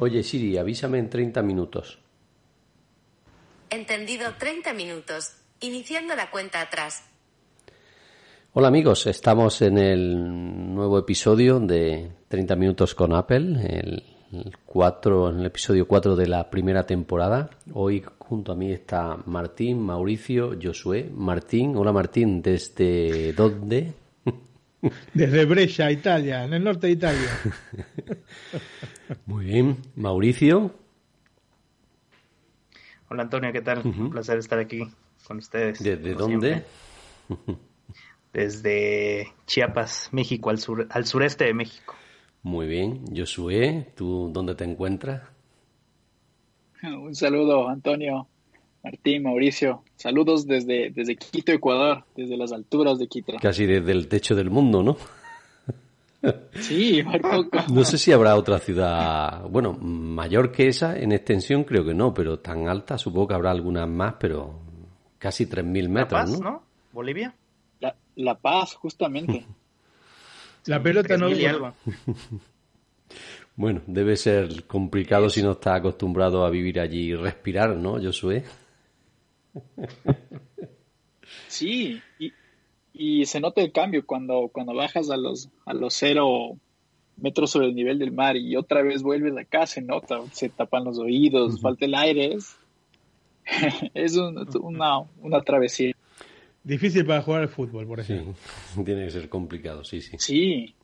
Oye Siri, avísame en 30 minutos. Entendido 30 minutos. Iniciando la cuenta atrás. Hola amigos, estamos en el nuevo episodio de 30 minutos con Apple, el, 4, en el episodio 4 de la primera temporada. Hoy junto a mí está Martín, Mauricio, Josué. Martín, hola Martín, ¿desde dónde? Desde Brescia, Italia, en el norte de Italia. Muy bien. Mauricio. Hola Antonio, ¿qué tal? Un placer estar aquí con ustedes. ¿Desde dónde? Desde Chiapas, México, al, sur, al sureste de México. Muy bien. Josué, ¿tú dónde te encuentras? Un saludo, Antonio, Martín, Mauricio. Saludos desde, desde Quito, Ecuador, desde las alturas de Quito. Casi desde el techo del mundo, ¿no? Sí, No sé si habrá otra ciudad, bueno, mayor que esa en extensión creo que no, pero tan alta supongo que habrá algunas más, pero casi 3.000 metros, la Paz, ¿no? ¿Bolivia? La, Paz, justamente. la pelota no... algo. Bueno, debe ser complicado si no está acostumbrado a vivir allí y respirar, ¿no, Josué? Sí, y, y se nota el cambio cuando, cuando bajas a los, a los cero metros sobre el nivel del mar y otra vez vuelves acá, se nota, se tapan los oídos, falta el aire, es, una, una travesía. Difícil para jugar al fútbol, por ejemplo. Sí, tiene que ser complicado, sí, sí. Sí.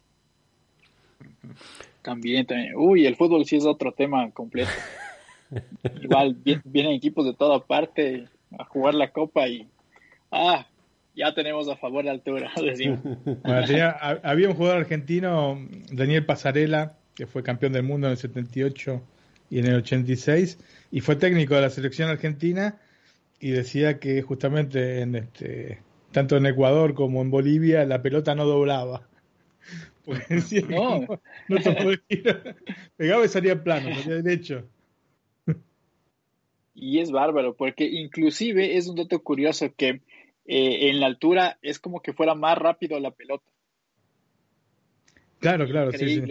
También, también. Uy, el fútbol sí es otro tema completo. Igual vienen equipos de toda parte a jugar la copa y ah, ya tenemos a favor de altura. había un jugador argentino, Daniel Pasarela, que fue campeón del mundo en el 78 y en el 86, y fue técnico de la selección argentina, y decía que justamente en este, tanto en Ecuador como en Bolivia la pelota no doblaba. no, no, pegaba y salía plano, salía derecho. Y es bárbaro, porque inclusive es un dato curioso que eh, en la altura es como que fuera más rápido la pelota. Claro, claro, sí,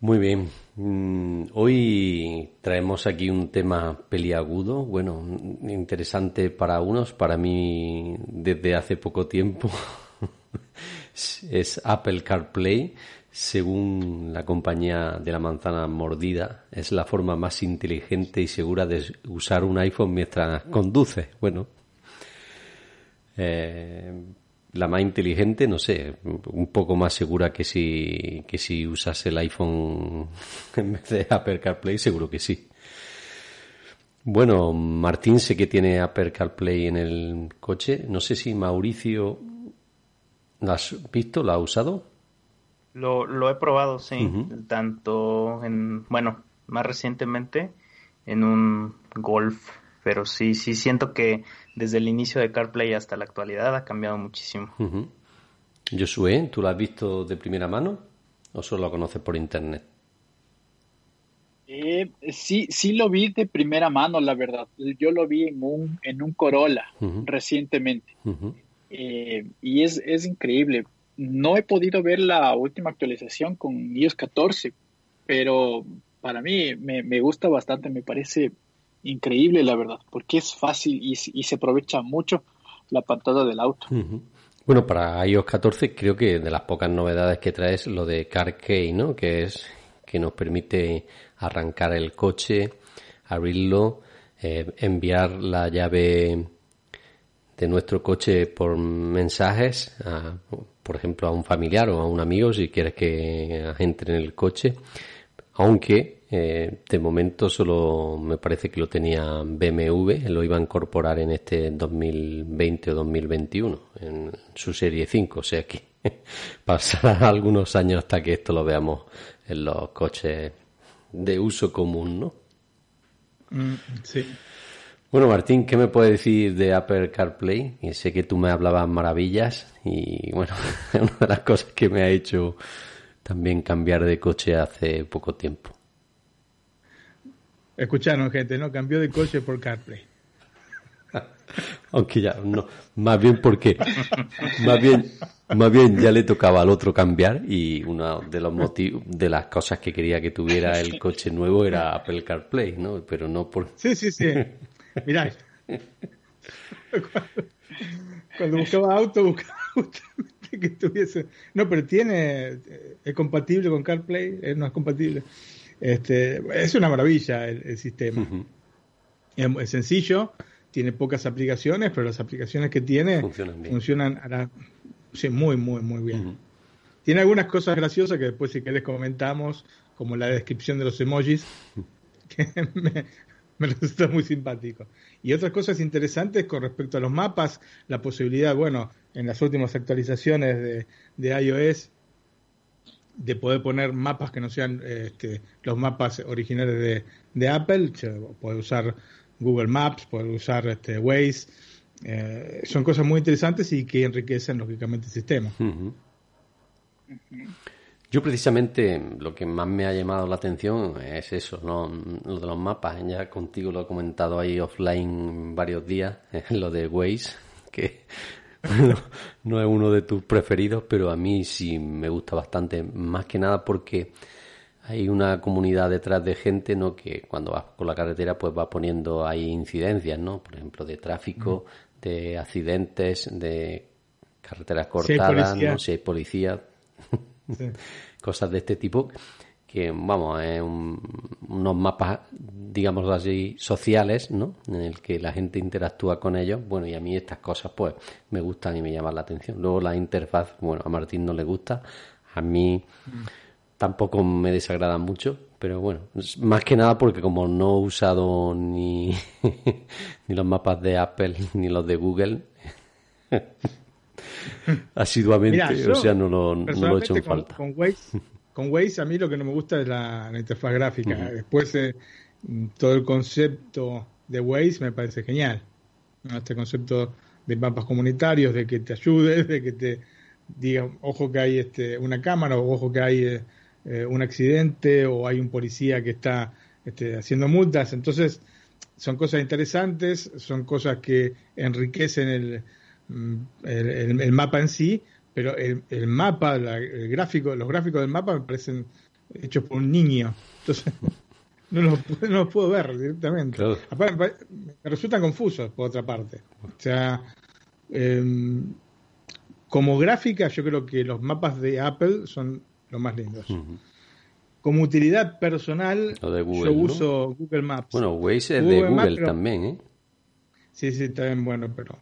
Muy bien. Mm, hoy traemos aquí un tema peliagudo, bueno, interesante para unos, para mí desde hace poco tiempo. es Apple CarPlay según la compañía de la manzana mordida, es la forma más inteligente y segura de usar un iPhone mientras conduce. Bueno, eh, la más inteligente, no sé, un poco más segura que si, que si usas el iPhone en vez de Apple CarPlay, seguro que sí. Bueno, Martín sé que tiene Apple CarPlay en el coche. No sé si Mauricio, ¿lo has visto? ¿Lo ha usado? Lo, lo he probado, sí, tanto en, bueno, más recientemente en un Golf, pero sí, sí siento que desde el inicio de CarPlay hasta la actualidad ha cambiado muchísimo. Josué, ¿tú lo has visto de primera mano o solo lo conoces por internet? Eh, sí, sí lo vi de primera mano, la verdad. Yo lo vi en un, en un Corolla recientemente. Eh, y es, es increíble no he podido ver la última actualización con iOS 14, pero para mí me, gusta bastante, me parece increíble la verdad, porque es fácil y, se aprovecha mucho la pantalla del auto. Bueno, para iOS 14 creo que de las pocas novedades que trae es lo de Car Key, ¿no? Que es que nos permite arrancar el coche, abrirlo, eh, enviar la llave de nuestro coche por mensajes, por ejemplo, a un familiar o a un amigo si quieres que entre en el coche, aunque eh, de momento solo me parece que lo tenía BMW, lo iba a incorporar en este 2020 o 2021, en su serie 5, o sea que pasará algunos años hasta que esto lo veamos en los coches de uso común, ¿no? Mm, sí. Bueno, Martín, ¿qué me puedes decir de Apple CarPlay? Y sé que tú me hablabas maravillas y bueno, es una de las cosas que me ha hecho también cambiar de coche hace poco tiempo. Escucharon, gente, ¿no? Cambió de coche por CarPlay. Aunque ya, no, más bien porque, más bien, más bien ya le tocaba al otro cambiar y uno de los motivos, de las cosas que quería que tuviera el coche nuevo era Apple CarPlay, ¿no? Pero no por... Sí, sí, sí. Mirá, cuando, buscaba auto, buscaba justamente que tuviese. No, pero tiene. Eh, es compatible con CarPlay, eh, no es compatible. Este, es una maravilla el, sistema. es, sencillo, tiene pocas aplicaciones, pero las aplicaciones que tiene funcionan, muy, muy, muy bien. Tiene algunas cosas graciosas que después, si querés, comentamos, como la descripción de los emojis, que me, me resulta muy simpático. Y otras cosas interesantes con respecto a los mapas, la posibilidad, bueno, en las últimas actualizaciones de, de iOS, de poder poner mapas que no sean este, los mapas originales de, de Apple, puede usar Google Maps, puede usar este, Waze, eh, son cosas muy interesantes y que enriquecen lógicamente el sistema. Yo precisamente lo que más me ha llamado la atención es eso, ¿no? lo de los mapas. Ya contigo lo he comentado ahí offline varios días, lo de Waze, que no es uno de tus preferidos, pero a mí sí me gusta bastante, más que nada porque hay una comunidad detrás de gente, ¿no? Que cuando vas por la carretera, pues va poniendo ahí incidencias, ¿no? Por ejemplo, de tráfico, de accidentes, de carreteras cortadas, ¿no? Si hay policía. Cosas de este tipo que, vamos, es unos mapas, digamos así, sociales, ¿no? En el que la gente interactúa con ellos. Bueno, y a mí estas cosas, pues, me gustan y me llaman la atención. Luego la interfaz, bueno, a Martín no le gusta, a mí tampoco me desagrada mucho, pero bueno, más que nada porque como no he usado ni, ni los mapas de Apple ni los de Google, asiduamente, o sea, no lo, no he hecho en falta. Con Waze, con Waze a mí lo que no me gusta es la, interfaz gráfica. Después eh, todo el concepto de Waze me parece genial. Este concepto de mapas comunitarios, de que te ayude, de que te diga, ojo que hay este, una cámara, o ojo que hay eh, eh, un accidente, o hay un policía que está este, haciendo multas. Entonces, son cosas interesantes, son cosas que enriquecen el, Mm, el, mapa en sí, pero el, mapa, el gráfico, los gráficos del mapa me parecen hechos por un niño. Entonces, no los, puedo ver directamente. me resultan confusos, por otra parte. O sea, em, como gráfica, yo creo que los mapas de Apple son los más lindos. Como utilidad personal, yo uso Google Maps. Bueno, Waze es de Google también, ¿eh? Sí, sí, también bueno, pero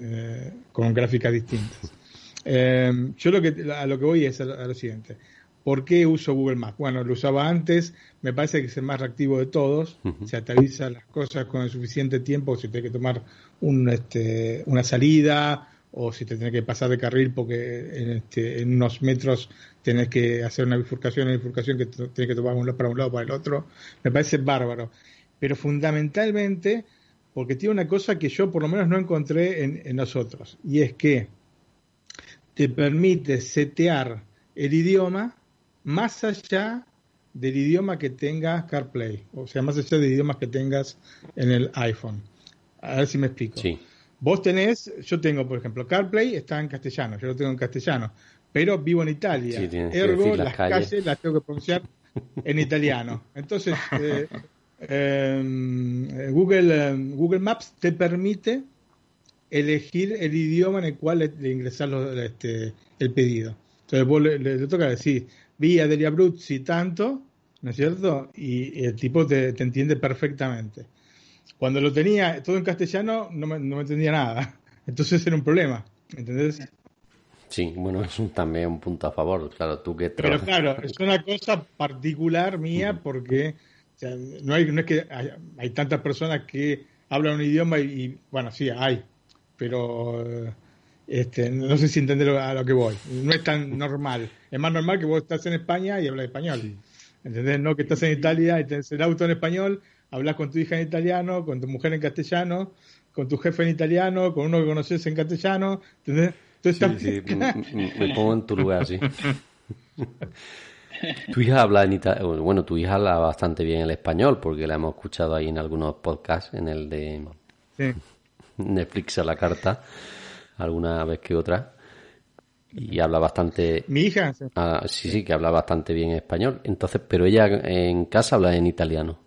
eh, con gráficas distintas. Eh, yo lo que, a lo que voy es a, lo siguiente. ¿Por qué uso Google Maps? Bueno, lo usaba antes, me parece que es el más reactivo de todos, se actualiza las cosas con el suficiente tiempo, si tienes que tomar un, este, una salida o si te tienes que pasar de carril porque en, este, en unos metros tenés que hacer una bifurcación, una bifurcación que tienes que tomar para un lado o para el otro, me parece bárbaro. Pero fundamentalmente porque tiene una cosa que yo por lo menos no encontré en, nosotros, y es que te permite setear el idioma más allá del idioma que tengas CarPlay, o sea, más allá del idiomas que tengas en el iPhone. A ver si me explico. Sí. Vos tenés, yo tengo, por ejemplo, CarPlay está en castellano, yo lo tengo en castellano, pero vivo en Italia. Ergo, las, calles. las tengo que pronunciar en italiano. Entonces, eh, Em, Google, em, Google Maps te permite elegir el idioma en el cual le, ingresar este, el pedido. Entonces vos le, toca decir, vía Delia Bruzzi tanto, ¿no es cierto? Y, el tipo te, entiende perfectamente. Cuando lo tenía todo en castellano no me, no me entendía nada. Entonces era un problema, ¿entendés? Sí, bueno, es un, también un punto a favor, claro, tú que Pero claro, es una cosa particular mía porque no, hay, no es que hay, tantas personas que hablan un idioma y, bueno, sí, hay, pero Este, no sé si entender a lo que voy. No es tan normal. Es más normal que vos estás en España y hablas español. ¿Entendés? No que estás en Italia y tenés el auto en español, hablas con tu hija en italiano, con tu mujer en castellano, con tu jefe en italiano, con uno que conoces en castellano. ¿Entendés? Entonces, sí, me pongo en tu lugar, sí. tu hija habla en italiano. Bueno, tu hija habla bastante bien el español porque la hemos escuchado ahí en algunos podcasts, en el de Netflix a la carta, alguna vez que otra. Y habla bastante. Mi hija. Ah, sí, sí, que habla bastante bien español. Entonces, pero ella en casa habla en italiano.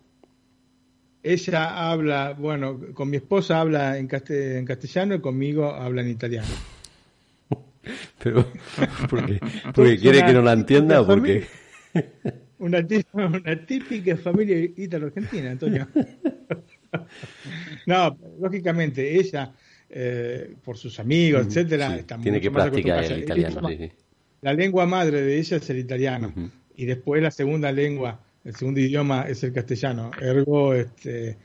Ella habla, bueno, con mi esposa habla en, castellano y conmigo habla en italiano. Pero, porque, porque quiere que no la entienda o porque. Una, una típica familia italo-argentina, Antonio. No, lógicamente, ella, eh, por sus amigos, etcétera, tiene que practicar el italiano. La lengua madre de ella es el italiano. Y después la segunda lengua, el segundo idioma es el castellano. Ergo, este,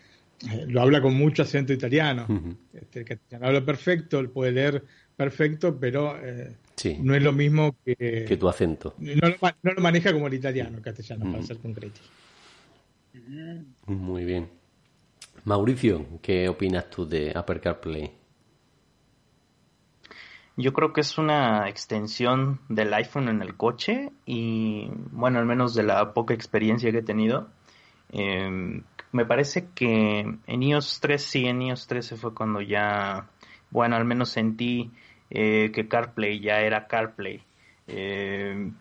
lo habla con mucho acento italiano. este, el castellano habla perfecto, puede leer perfecto, pero eh, no es lo mismo que, que tu acento. No lo, maneja como el italiano, el castellano, para ser concreto. Muy bien. Mauricio, ¿qué opinas tú de Apple CarPlay? Yo creo que es una extensión del iPhone en el coche y, bueno, al menos de la poca experiencia que he tenido, em, me parece que en iOS 3, sí, en iOS 13 fue cuando ya, bueno, al menos sentí eh, que CarPlay ya era CarPlay. Eh,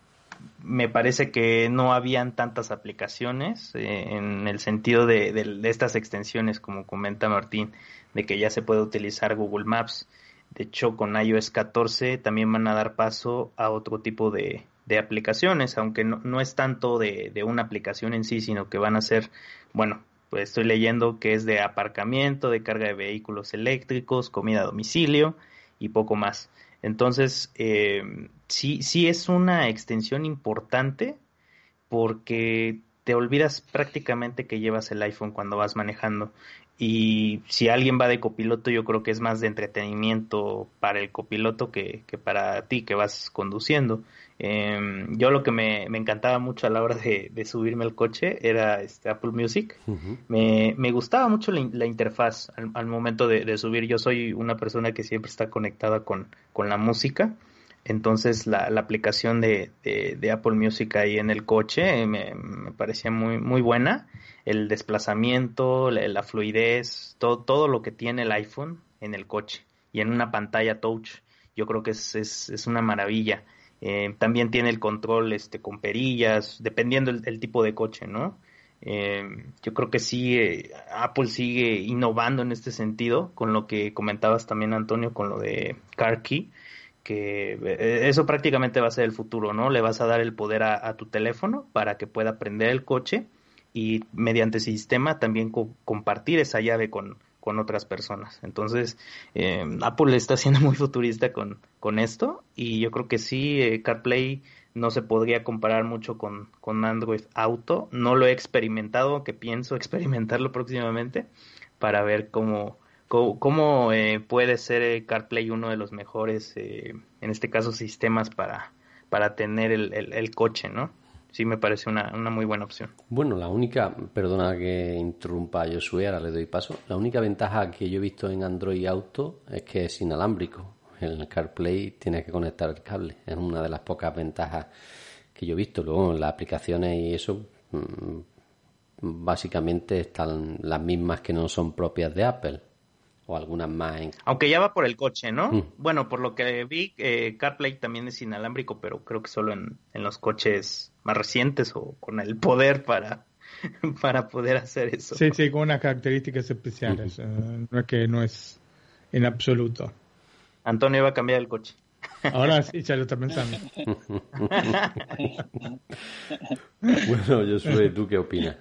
me parece que no habían tantas aplicaciones eh, en el sentido de, estas extensiones, como comenta Martín, de que ya se puede utilizar Google Maps. De hecho, con iOS 14 también van a dar paso a otro tipo de, aplicaciones, aunque no, es tanto de, de, una aplicación en sí, sino que van a ser, bueno, pues estoy leyendo que es de aparcamiento, de carga de vehículos eléctricos, comida a domicilio, y poco más. Entonces, eh, sí, sí es una extensión importante porque te olvidas prácticamente que llevas el iPhone cuando vas manejando. Y si alguien va de copiloto, yo creo que es más de entretenimiento para el copiloto que, que para ti que vas conduciendo. Em, yo lo que me, encantaba mucho a la hora de, subirme al coche era este Apple Music. me, gustaba mucho la, interfaz al, momento de, subir. Yo soy una persona que siempre está conectada con, con la música. Entonces la, aplicación de, Apple Music ahí en el coche me, parecía muy, muy buena. El desplazamiento, la, fluidez, todo, todo lo que tiene el iPhone en el coche y en una pantalla touch. Yo creo que es, es, es una maravilla. Eh, también tiene el control este, con perillas, dependiendo el, tipo de coche, ¿no? Eh, yo creo que sí, eh, Apple sigue innovando en este sentido, con lo que comentabas también, Antonio, con lo de Car Key, que eso prácticamente va a ser el futuro, ¿no? Le vas a dar el poder a, tu teléfono para que pueda prender el coche y mediante ese sistema también compartir esa llave con, con otras personas. Entonces, eh, Apple está siendo muy futurista con, con esto y yo creo que sí, eh, CarPlay no se podría comparar mucho con, con Android Auto. No lo he experimentado, que pienso experimentarlo próximamente para ver cómo, cómo, eh, puede ser CarPlay uno de los mejores, en este caso, sistemas para, para tener el, el coche, ¿no? sí me parece una, una, muy buena opción. Bueno, la única, perdona que interrumpa a Josué, ahora le doy paso. La única ventaja que yo he visto en Android Auto es que es inalámbrico. En el CarPlay tienes que conectar el cable. Es una de las pocas ventajas que yo he visto. Luego, las aplicaciones y eso, mm, básicamente están las mismas que no son propias de Apple o algunas más. Aunque ya va por el coche, ¿no? Mm. Bueno, por lo que vi, eh, CarPlay también es inalámbrico, pero creo que solo en, los coches más recientes o con el poder para, para poder hacer eso. Sí, sí, con unas características especiales. No es que no es en absoluto. Antonio va a cambiar el coche. Ahora sí, ya lo está pensando. bueno, Josué, ¿tú qué opinas?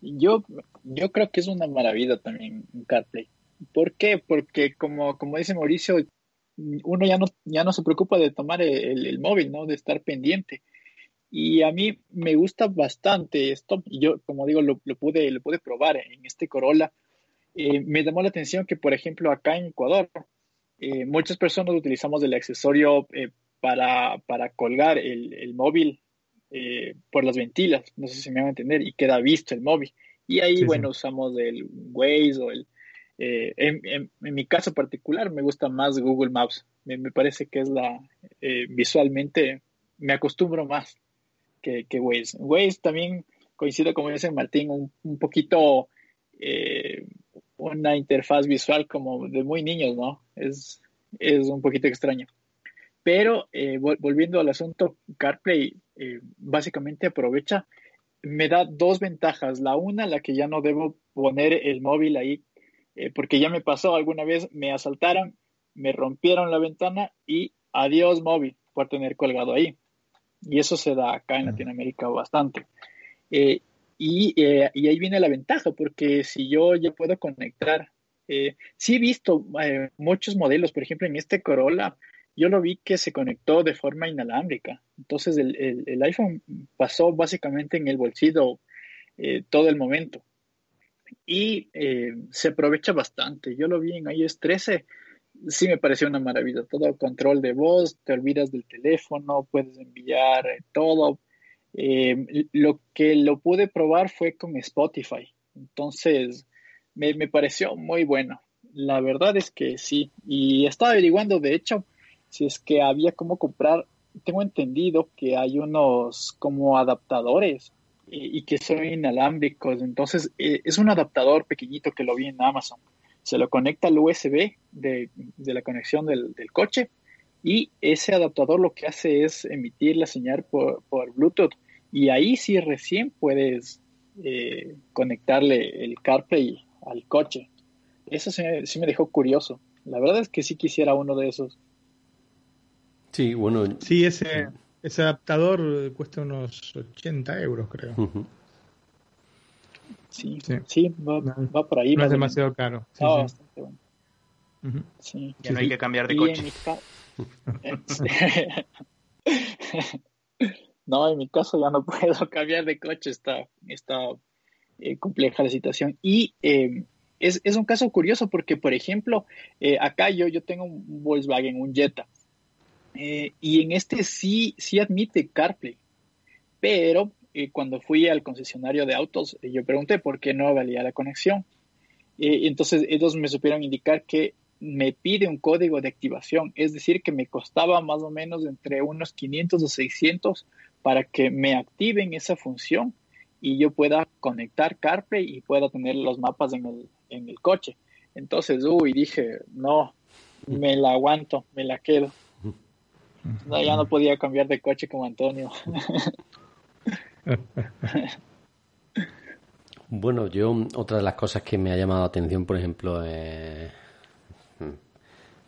Yo, yo creo que es una maravilla también CarPlay. ¿Por qué? Porque como, como dice Mauricio, uno ya no, ya no se preocupa de tomar el, móvil, ¿no? De estar pendiente. Y a mí me gusta bastante esto. Yo, como digo, lo, pude, lo pude probar en este Corolla. Eh, me llamó la atención que, por ejemplo, acá en Ecuador, eh, muchas personas utilizamos el accesorio eh, para, para, colgar el, el móvil eh, por las ventilas, no sé si me van a entender, y queda visto el móvil. Y ahí, bueno, usamos el Waze o el... En, en, mi caso particular me gusta más Google Maps, me, me parece que es la... visualmente me acostumbro más que, que Waze. Waze también coincido, como dice Martín, un, un poquito una interfaz visual como de muy niños, ¿no? Es, es un poquito extraño. Pero eh, volviendo al asunto, CarPlay eh, básicamente aprovecha, me da dos ventajas. La una, la que ya no debo poner el móvil ahí, eh, porque ya me pasó alguna vez, me asaltaron, me rompieron la ventana y adiós móvil por tener colgado ahí. Y eso se da acá en Latinoamérica bastante. Eh, y, ahí viene la ventaja, porque si yo ya puedo conectar, eh, sí he visto eh, muchos modelos, por ejemplo, en este Corolla, yo lo vi que se conectó de forma inalámbrica. Entonces el, el, iPhone pasó básicamente en el bolsillo todo el momento. Y se aprovecha bastante. Yo lo vi en iOS 13, sí me pareció una maravilla. Todo control de voz, te olvidas del teléfono, puedes enviar todo eh, lo que lo pude probar fue con Spotify. Entonces, me, pareció muy bueno. La verdad es que sí. Y estaba averiguando, de hecho, si es que había cómo comprar. Tengo entendido que hay unos como adaptadores eh, y que son inalámbricos. Entonces, eh, es un adaptador pequeñito que lo vi en Amazon. Se lo conecta al USB de, la conexión del, coche y ese adaptador lo que hace es emitir la señal por, por Bluetooth y ahí sí recién puedes eh, conectarle el CarPlay al coche. Eso sí, me dejó curioso. La verdad es que sí quisiera uno de esos. Sí, bueno. Sí, ese, ese adaptador cuesta unos 80 euros, creo. sí, sí, va, por ahí. No es demasiado caro. bastante bueno. sí. Ya no hay que cambiar de coche. No, en mi caso ya no puedo cambiar de coche, está, está eh, compleja la situación. Y em, es, un caso curioso porque, por ejemplo, eh, acá yo, yo tengo un Volkswagen, un Jetta, eh, y en este sí, sí admite CarPlay, pero cuando fui al concesionario de autos, yo pregunté por qué no valía la conexión. entonces ellos me supieron indicar que me pide un código de activación, es decir, que me costaba más o menos entre unos 500 o 600 para que me activen esa función y yo pueda conectar CarPlay y pueda tener los mapas en el, en el coche. Entonces, uy, dije, no, me la aguanto, me la quedo. Ya no podía cambiar de coche como Antonio. bueno, yo otra de las cosas que me ha llamado la atención, por ejemplo, es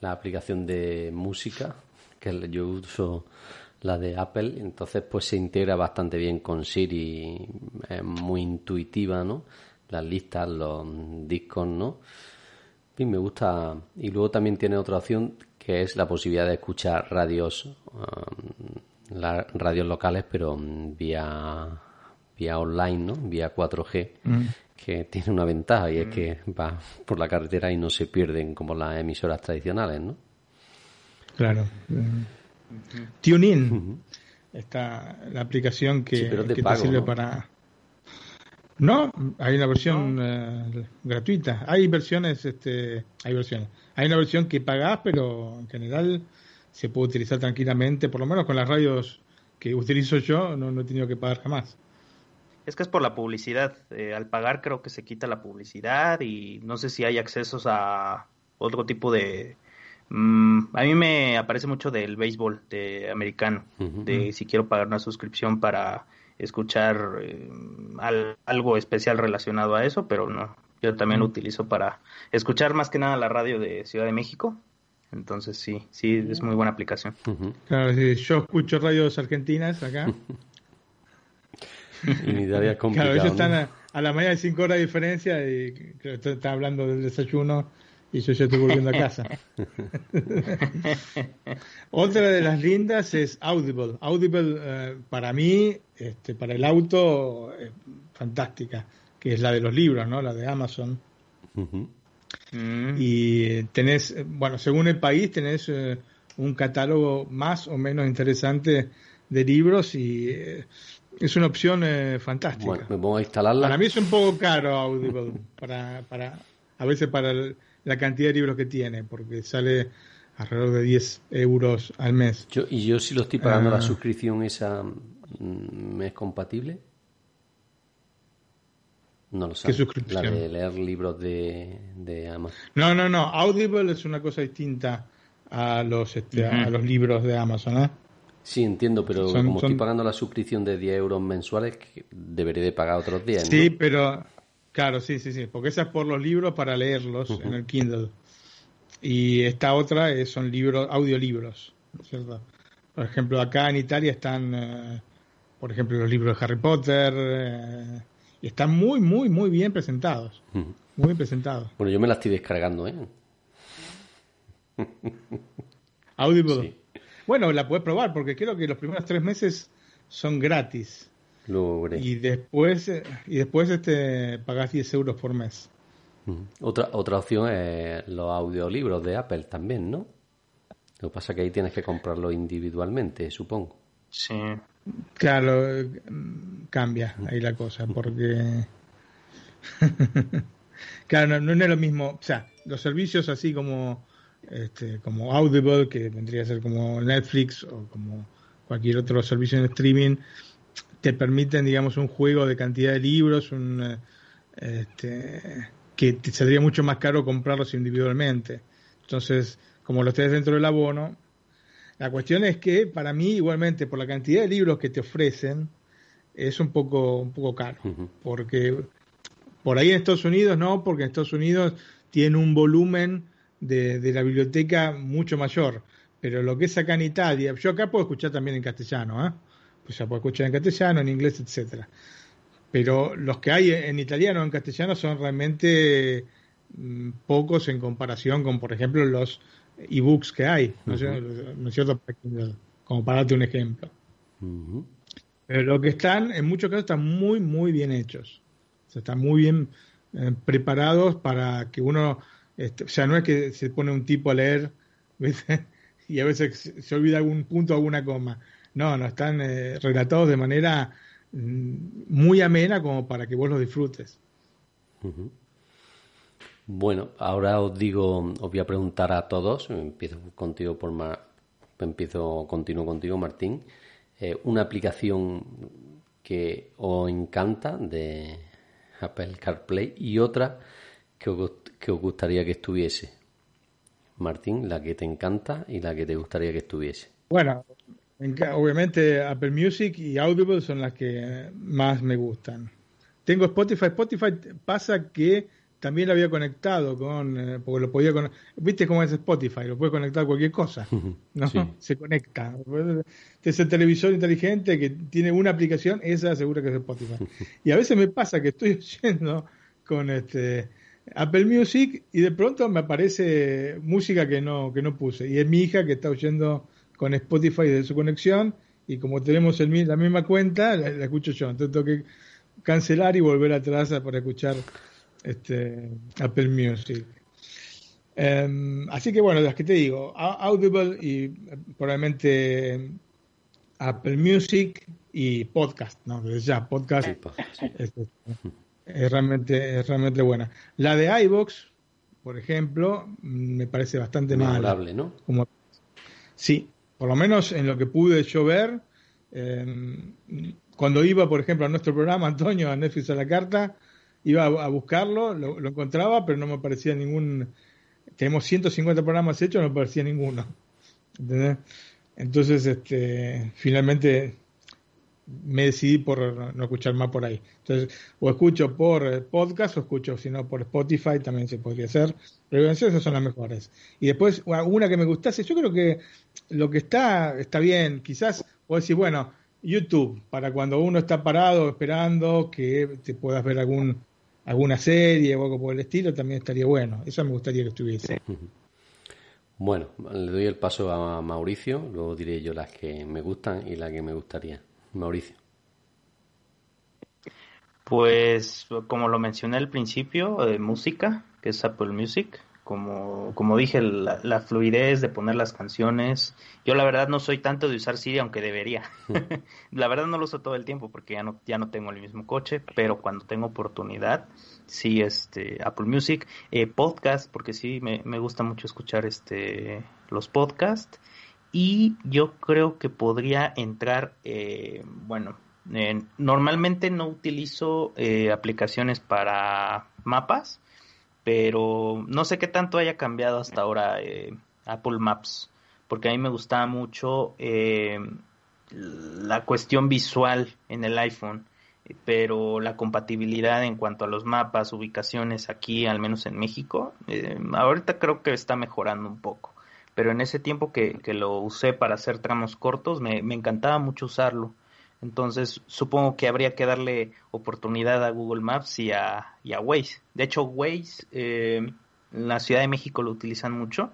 la aplicación de música, que yo uso la de Apple, entonces pues se integra bastante bien con Siri, es muy intuitiva, ¿no? Las listas, los discos, ¿no? Y me gusta. Y luego también tiene otra opción que es la posibilidad de escuchar radios, um, radios locales, pero vía vía online, ¿no? Vía 4G, mm. que tiene una ventaja y es mm. que va por la carretera y no se pierden como las emisoras tradicionales, ¿no? Claro. TuneIn. Está la aplicación que, te sirve para. No, hay una versión eh, gratuita. Hay versiones, este, hay versiones. Hay una versión que pagás, pero en general se puede utilizar tranquilamente, por lo menos con las radios que utilizo yo, no, he tenido que pagar jamás. Es que es por la publicidad. Eh, al pagar creo que se quita la publicidad y no sé si hay accesos a otro tipo de, Mm, a mí me aparece mucho del béisbol de americano, de si quiero pagar una suscripción para escuchar eh, algo especial relacionado a eso, pero no. Yo también lo utilizo para escuchar más que nada la radio de Ciudad de México. Entonces sí, sí, es muy buena aplicación. Claro, sí, yo escucho radios argentinas acá. y Claro, ellos están a, la mañana de cinco horas de diferencia y creo que están hablando del desayuno y yo ya estoy volviendo a casa. Otra de las lindas es Audible. Audible eh, para mí, este, para el auto, es fantástica, que es la de los libros, ¿no? La de Amazon. Mm. Y tenés, bueno, según el país, tenés eh, un catálogo más o menos interesante de libros y eh, es una opción eh, fantástica. Bueno, me a instalarla. Para mí es un poco caro Audible, para, para, a veces para la cantidad de libros que tiene, porque sale alrededor de 10 euros al mes. Yo, ¿Y yo si lo estoy pagando la ah. suscripción esa, mm, ¿me es compatible? No lo sé. La de leer libros de, de, Amazon. No, no, no. Audible es una cosa distinta a los, este, a los libros de Amazon, ¿eh? Sí, entiendo, pero como estoy pagando la suscripción de 10 euros mensuales, debería de pagar otros 10. Sí, pero claro, sí, sí, sí, porque esa es por los libros para leerlos en el Kindle. Y esta otra es, son libros, audiolibros, ¿cierto? Por ejemplo, acá en Italia están, eh, por ejemplo, los libros de Harry Potter, eh, y están muy, muy, muy bien presentados. Muy bien presentados. Bueno, yo me la estoy descargando, ¿eh? Audible. Bueno, la puedes probar porque creo que los primeros tres meses son gratis. Y después, y después este, pagás 10 euros por mes. Otra, otra opción es los audiolibros de Apple también, ¿no? Lo que pasa es que ahí tienes que comprarlo individualmente, supongo. Sí. Claro, cambia ahí la cosa, porque... claro, no, no, es lo mismo, o sea, los servicios así como este, como Audible, que vendría a ser como Netflix o como cualquier otro servicio en streaming, te permiten, digamos, un juego de cantidad de libros, un, eh, este, que te saldría mucho más caro comprarlos individualmente. Entonces, como lo estés dentro del abono, la cuestión es que para mí, igualmente, por la cantidad de libros que te ofrecen, es un poco, un poco caro. Porque por ahí en Estados Unidos no, porque en Estados Unidos tiene un volumen de, la biblioteca mucho mayor. Pero lo que es acá en Italia, yo acá puedo escuchar también en castellano, ¿eh? Pues ya puedo escuchar en castellano, en inglés, etcétera. Pero los que hay en italiano o en castellano son realmente mm, pocos en comparación con, por ejemplo, los ebooks que hay, ¿no, es cierto? Como para darte un ejemplo. Pero lo que están, en muchos casos, están muy, muy bien hechos. O sea, están muy bien eh, preparados para que uno este, o sea, no es que se pone un tipo a leer y a veces se olvida algún punto o alguna coma. No, no, están eh, relatados de manera mm, muy amena como para que vos los disfrutes. Bueno, ahora os digo, os voy a preguntar a todos, empiezo contigo por empiezo continuo contigo, Martín, eh, una aplicación que os encanta de Apple CarPlay y otra que os, que os gustaría que estuviese? Martín, la que te encanta y la que te gustaría que estuviese. Bueno, obviamente Apple Music y Audible son las que más me gustan. Tengo Spotify. Spotify pasa que también lo había conectado con, eh, porque lo podía con, viste cómo es Spotify, lo puede conectar a cualquier cosa, ¿no? Se conecta. Ese televisor inteligente que tiene una aplicación, esa seguro que es Spotify. Y a veces me pasa que estoy oyendo con este Apple Music y de pronto me aparece música que no, que no puse. Y es mi hija que está oyendo con Spotify de su conexión y como tenemos el, la misma cuenta, la, escucho yo. Entonces tengo que cancelar y volver atrás para escuchar este, Apple Music. Em, así que bueno, las que te digo, Audible y eh, probablemente Apple Music y podcast, ¿no? Desde ya, podcast. Es realmente, es realmente buena. La de iBox, por ejemplo, me parece bastante Memorable, ¿no? Como, sí, por lo menos en lo que pude yo ver, em, cuando iba, por ejemplo, a nuestro programa, Antonio, a Netflix a la carta, iba a, buscarlo, lo, encontraba, pero no me parecía ningún... Tenemos 150 programas hechos, no me parecía ninguno. ¿Entendés? Entonces, este, finalmente me decidí por no escuchar más por ahí. Entonces, o escucho por eh, podcast o escucho, si no, por Spotify también se podría hacer. Pero esas son las mejores. Y después, una que me gustase, yo creo que lo que está, está bien. Quizás, o decir, bueno, YouTube, para cuando uno está parado esperando que te puedas ver algún alguna serie o algo por el estilo, también estaría bueno. Eso me gustaría que estuviese. Bueno, le doy el paso a Mauricio, luego diré yo las que me gustan y las que me gustaría. Mauricio. Pues como lo mencioné al principio, de música, que es Apple Music. Como, como dije, la, fluidez de poner las canciones. Yo la verdad no soy tanto de usar Siri, aunque debería. la verdad no lo uso todo el tiempo porque ya no, ya no tengo el mismo coche, pero cuando tengo oportunidad, sí, este, Apple Music, eh, podcast, porque sí, me, me gusta mucho escuchar este, los podcasts. Y yo creo que podría entrar, eh, bueno, normalmente no utilizo eh, aplicaciones para mapas, pero no sé qué tanto haya cambiado hasta ahora eh, Apple Maps, porque a mí me gustaba mucho eh, la cuestión visual en el iPhone, pero la compatibilidad en cuanto a los mapas, ubicaciones aquí, al menos en México, ahorita creo que está mejorando un poco. Pero en ese tiempo que, que lo usé para hacer tramos cortos, me encantaba mucho usarlo entonces, supongo que habría que darle oportunidad a Google Maps y a, y a Waze. De hecho, Waze eh, en la Ciudad de México lo utilizan mucho.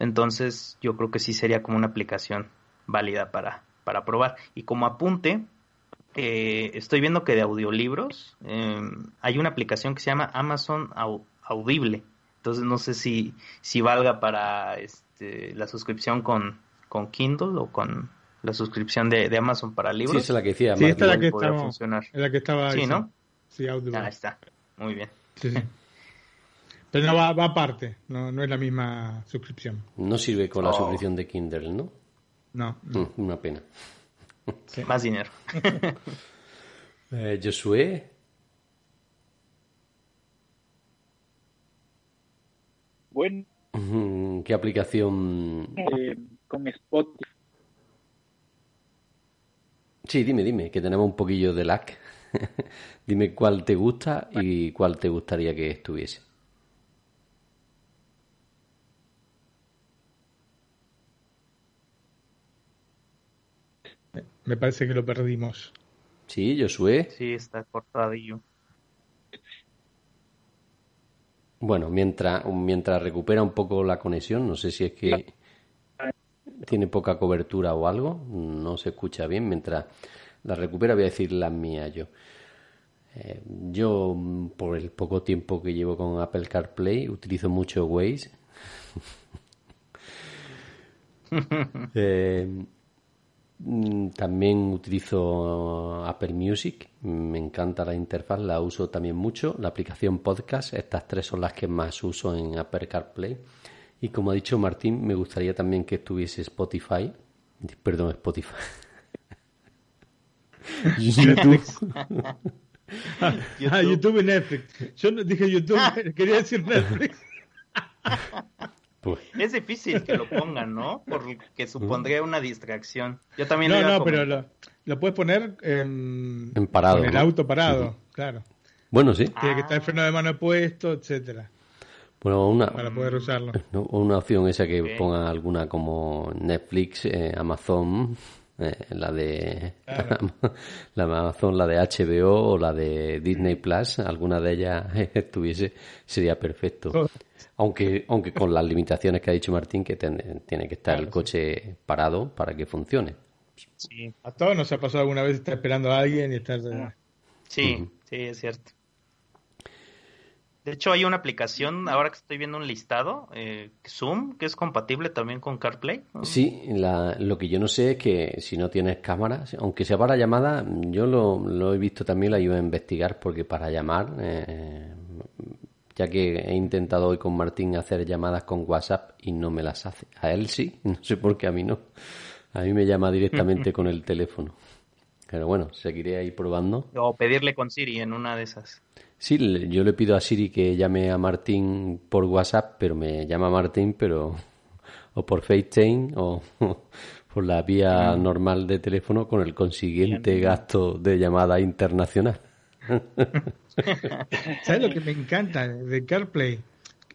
Entonces, yo creo que sí sería como una aplicación válida para, para probar. Y como apunte, eh, estoy viendo que de audiolibros eh, hay una aplicación que se llama Amazon Audible. Entonces, no sé si, si valga para este, la suscripción con, con Kindle o con la suscripción de, de Amazon para libros. Sí, es la que decía. Sí, esta es la que, estaba, funcionar. Es la que estaba Sí, ¿no? Sí, audio. Ah, está. Muy bien. Sí, sí. Pero no va, va aparte, no, no es la misma suscripción. No sirve con la oh. suscripción de Kindle, ¿no? No. Mm, una pena. Más dinero. eh, Josué. Bueno. ¿Qué aplicación? Eh, con Spotify Sí, dime, dime, que tenemos un poquillo de lag. dime cuál te gusta y cuál te gustaría que estuviese. Me parece que lo perdimos. Sí, Josué. Sí, está cortadillo. Bueno, mientras, mientras recupera un poco la conexión, no sé si es que tiene poca cobertura o algo, no se escucha bien. Mientras la recupera, voy a decir las mías yo. Eh, yo, por el poco tiempo que llevo con Apple CarPlay, utilizo mucho Waze. Eh, mm, también utilizo Apple Music, me encanta la interfaz, la uso también mucho. La aplicación podcast, estas tres son las que más uso en Apple CarPlay. Y como ha dicho Martín, me gustaría también que estuviese Spotify. Perdón, Spotify. YouTube. ah, YouTube y Netflix. Yo dije YouTube, quería decir Netflix. Pues. Es difícil que lo pongan, ¿no? Porque supondría una distracción. Yo también No, no, pero lo, lo, puedes poner en, en parado. En el auto parado, claro. Bueno, sí. Tiene que estar el freno de mano puesto, etcétera. Bueno, una, para poder usarlo. Una opción esa que ponga alguna como Netflix, eh, Amazon, eh, la de la Amazon, la de HBO o la de Disney Plus, alguna de ellas estuviese, sería perfecto. Oh. Aunque, aunque con las limitaciones que ha dicho Martín, que tiene que estar el coche parado para que funcione. Sí. A todos nos ha pasado alguna vez estar esperando a alguien y estar... Sí, sí, es cierto. De hecho, hay una aplicación, ahora que estoy viendo un listado, eh, Zoom, que es compatible también con CarPlay. Sí, lo que yo no sé es que si no tienes cámara, aunque sea para llamada, yo lo, he visto también, la iba a investigar, porque para llamar, eh, ya que he intentado hoy con Martín hacer llamadas con WhatsApp y no me las hace. A él sí, no sé por qué a mí no. A mí me llama directamente con el teléfono. Pero bueno, seguiré ahí probando. O pedirle con Siri en una de esas. Sí, yo le pido a Siri que llame a Martín por WhatsApp, pero me llama Martín, pero o por FaceTime o por la vía normal de teléfono con el consiguiente gasto de llamada internacional. ¿Sabes lo que me encanta de CarPlay?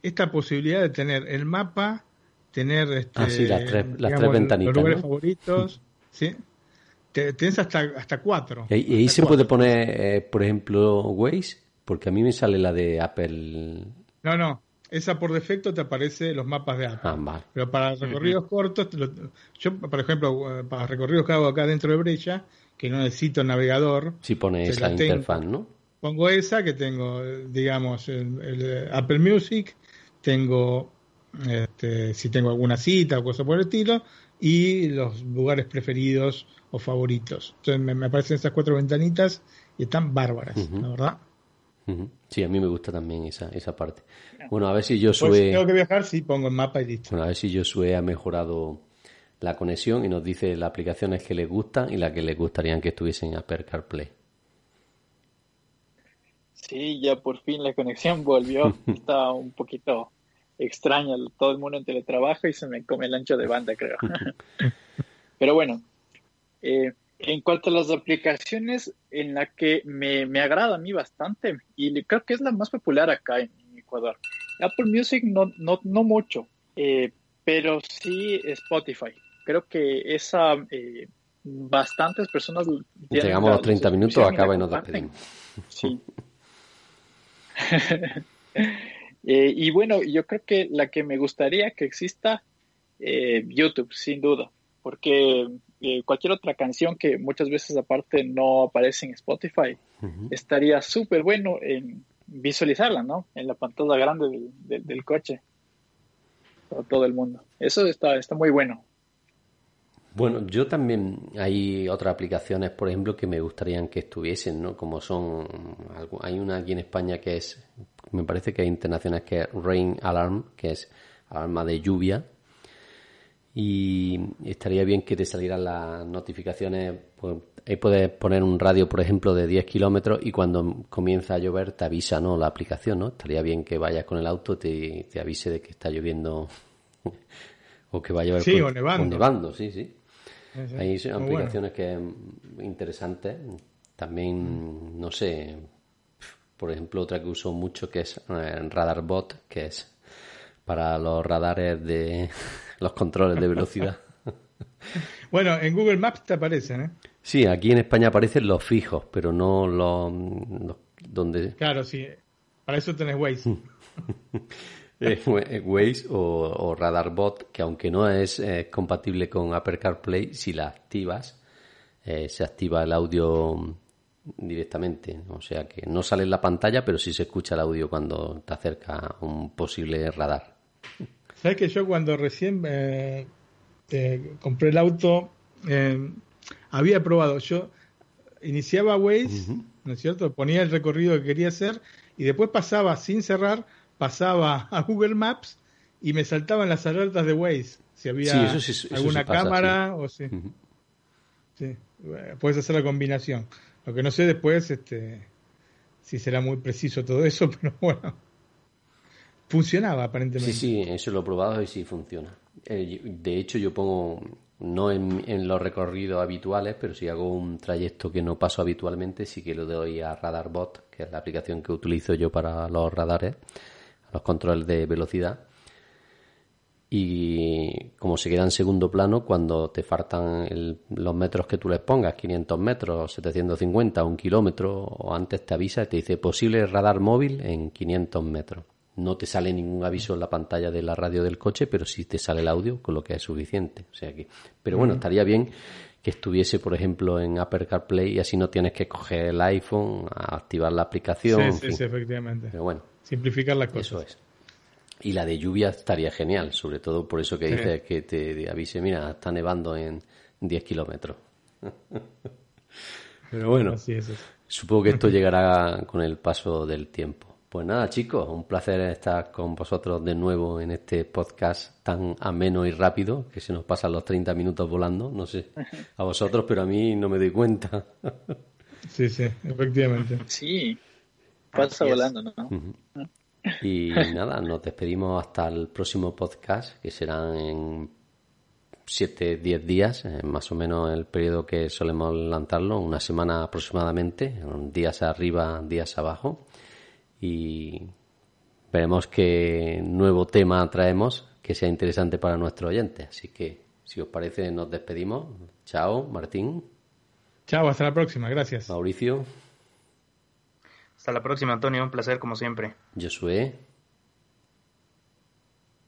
Esta posibilidad de tener el mapa, tener este, ah, sí, las tres, las tres ventanitas. Los lugares favoritos, ¿sí? Tienes hasta, hasta cuatro. ¿Y, ahí se puede poner, eh, por ejemplo, Waze? Porque a mí me sale la de Apple. No, no. Esa por defecto te aparece los mapas de Apple. Ah, Pero para recorridos cortos, yo, por ejemplo, eh, para recorridos que hago acá dentro de Brecha, que no necesito navegador. Sí pone esa interfaz, ¿no? pongo esa que tengo, digamos, el, Apple Music, tengo, este, si tengo alguna cita o cosa por el estilo, y los lugares preferidos o favoritos. Entonces me, aparecen esas cuatro ventanitas y están bárbaras, la verdad. Sí, a mí me gusta también esa, esa parte. Bueno, a ver si yo Pues si tengo que viajar, sí, pongo el mapa y listo. Bueno, a ver si Josué ha mejorado la conexión y nos dice las aplicaciones que le gustan y las que le gustarían que estuviesen en Apple CarPlay. Sí, ya por fin la conexión volvió. Estaba un poquito extraña todo el mundo en teletrabajo y se me come el ancho de banda, creo. Pero bueno, eh, en cuanto a las aplicaciones en la que me, me, agrada a mí bastante y creo que es la más popular acá en, Ecuador. Apple Music no, no, no mucho, eh, pero sí Spotify. Creo que esa eh, bastantes personas llegamos a los 30 minutos, acaba y nos. Sí. Eh, y bueno, yo creo que la que me gustaría que exista, eh, YouTube, sin duda, porque eh, cualquier otra canción que muchas veces aparte no aparece en Spotify, estaría súper bueno en visualizarla, ¿no? En la pantalla grande del, coche, para todo el mundo. Eso está, está muy bueno. Bueno, yo también hay otras aplicaciones, por ejemplo, que me gustarían que estuviesen, ¿no? Como son, hay una aquí en España que es, me parece que hay internacionales que es Rain Alarm, que es alarma de lluvia. Y estaría bien que te salieran las notificaciones. Pues, ahí puedes poner un radio, por ejemplo, de 10 kilómetros y cuando comienza a llover te avisa, ¿no? La aplicación, ¿no? Estaría bien que vayas con el auto te, te avise de que está lloviendo o que va a llover sí, o nevando. nevando, sí, sí. Hay aplicaciones que interesantes. También, no sé, por ejemplo, otra que uso mucho que es eh, RadarBot, que es para los radares de los controles de velocidad. bueno, en Google Maps te aparecen, ¿eh? Sí, aquí en España aparecen los fijos, pero no los, los donde. Claro, sí. Para eso tenés Waze. Eh, eh, Waze o, RadarBot, que aunque no es eh, compatible con Apple CarPlay, si la activas, se activa el audio directamente. O sea que no sale en la pantalla, pero sí se escucha el audio cuando te acerca un posible radar. ¿Sabes que yo cuando recién compré el auto, había probado, yo iniciaba Waze, ¿no es cierto? Ponía el recorrido que quería hacer y después pasaba sin cerrar pasaba a Google Maps y me saltaban las alertas de Waze. Si había alguna cámara o si. Sí, puedes hacer la combinación. Lo que no sé después, este, si será muy preciso todo eso, pero bueno. Funcionaba aparentemente. Sí, sí, eso lo he probado y sí funciona. Eh, de hecho, yo pongo, no en, en, los recorridos habituales, pero si hago un trayecto que no paso habitualmente, sí que lo doy a RadarBot, que es la aplicación que utilizo yo para los radares los controles de velocidad. Y como se queda en segundo plano, cuando te faltan los metros que tú les pongas, 500 metros, 750, un kilómetro, o antes te avisa y te dice posible radar móvil en 500 metros. No te sale ningún aviso en la pantalla de la radio del coche, pero sí te sale el audio, con lo que es suficiente. O sea que, pero bueno, estaría bien que estuviese, por ejemplo, en Apple CarPlay y así no tienes que coger el iPhone, a activar la aplicación. Sí, sí, efectivamente. Pero bueno, Simplificar las cosas. Eso es. Y la de lluvia estaría genial, sobre todo por eso que dice que te avise, mira, está nevando en 10 kilómetros. Pero bueno, supongo que esto llegará con el paso del tiempo. Pues nada, chicos, un placer estar con vosotros de nuevo en este podcast tan ameno y rápido que se nos pasan los 30 minutos volando. No sé a vosotros, pero a mí no me doy cuenta. Sí, sí, efectivamente. Sí, Pasa volando, ¿no? Y nada, nos despedimos hasta el próximo podcast, que serán en 7, 10 días, más o menos el periodo que solemos lanzarlo, una semana aproximadamente, días arriba, días abajo. Y veremos qué nuevo tema traemos que sea interesante para nuestro oyente. Así que, si os parece, nos despedimos. Chao, Martín. Chao, hasta la próxima, gracias. Mauricio. Hasta la próxima, Antonio. Un placer, como siempre. Josué.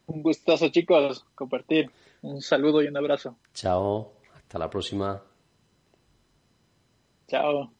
Un gustazo, chicos, compartir. Un saludo y un abrazo. Chao. Hasta la próxima. Chao.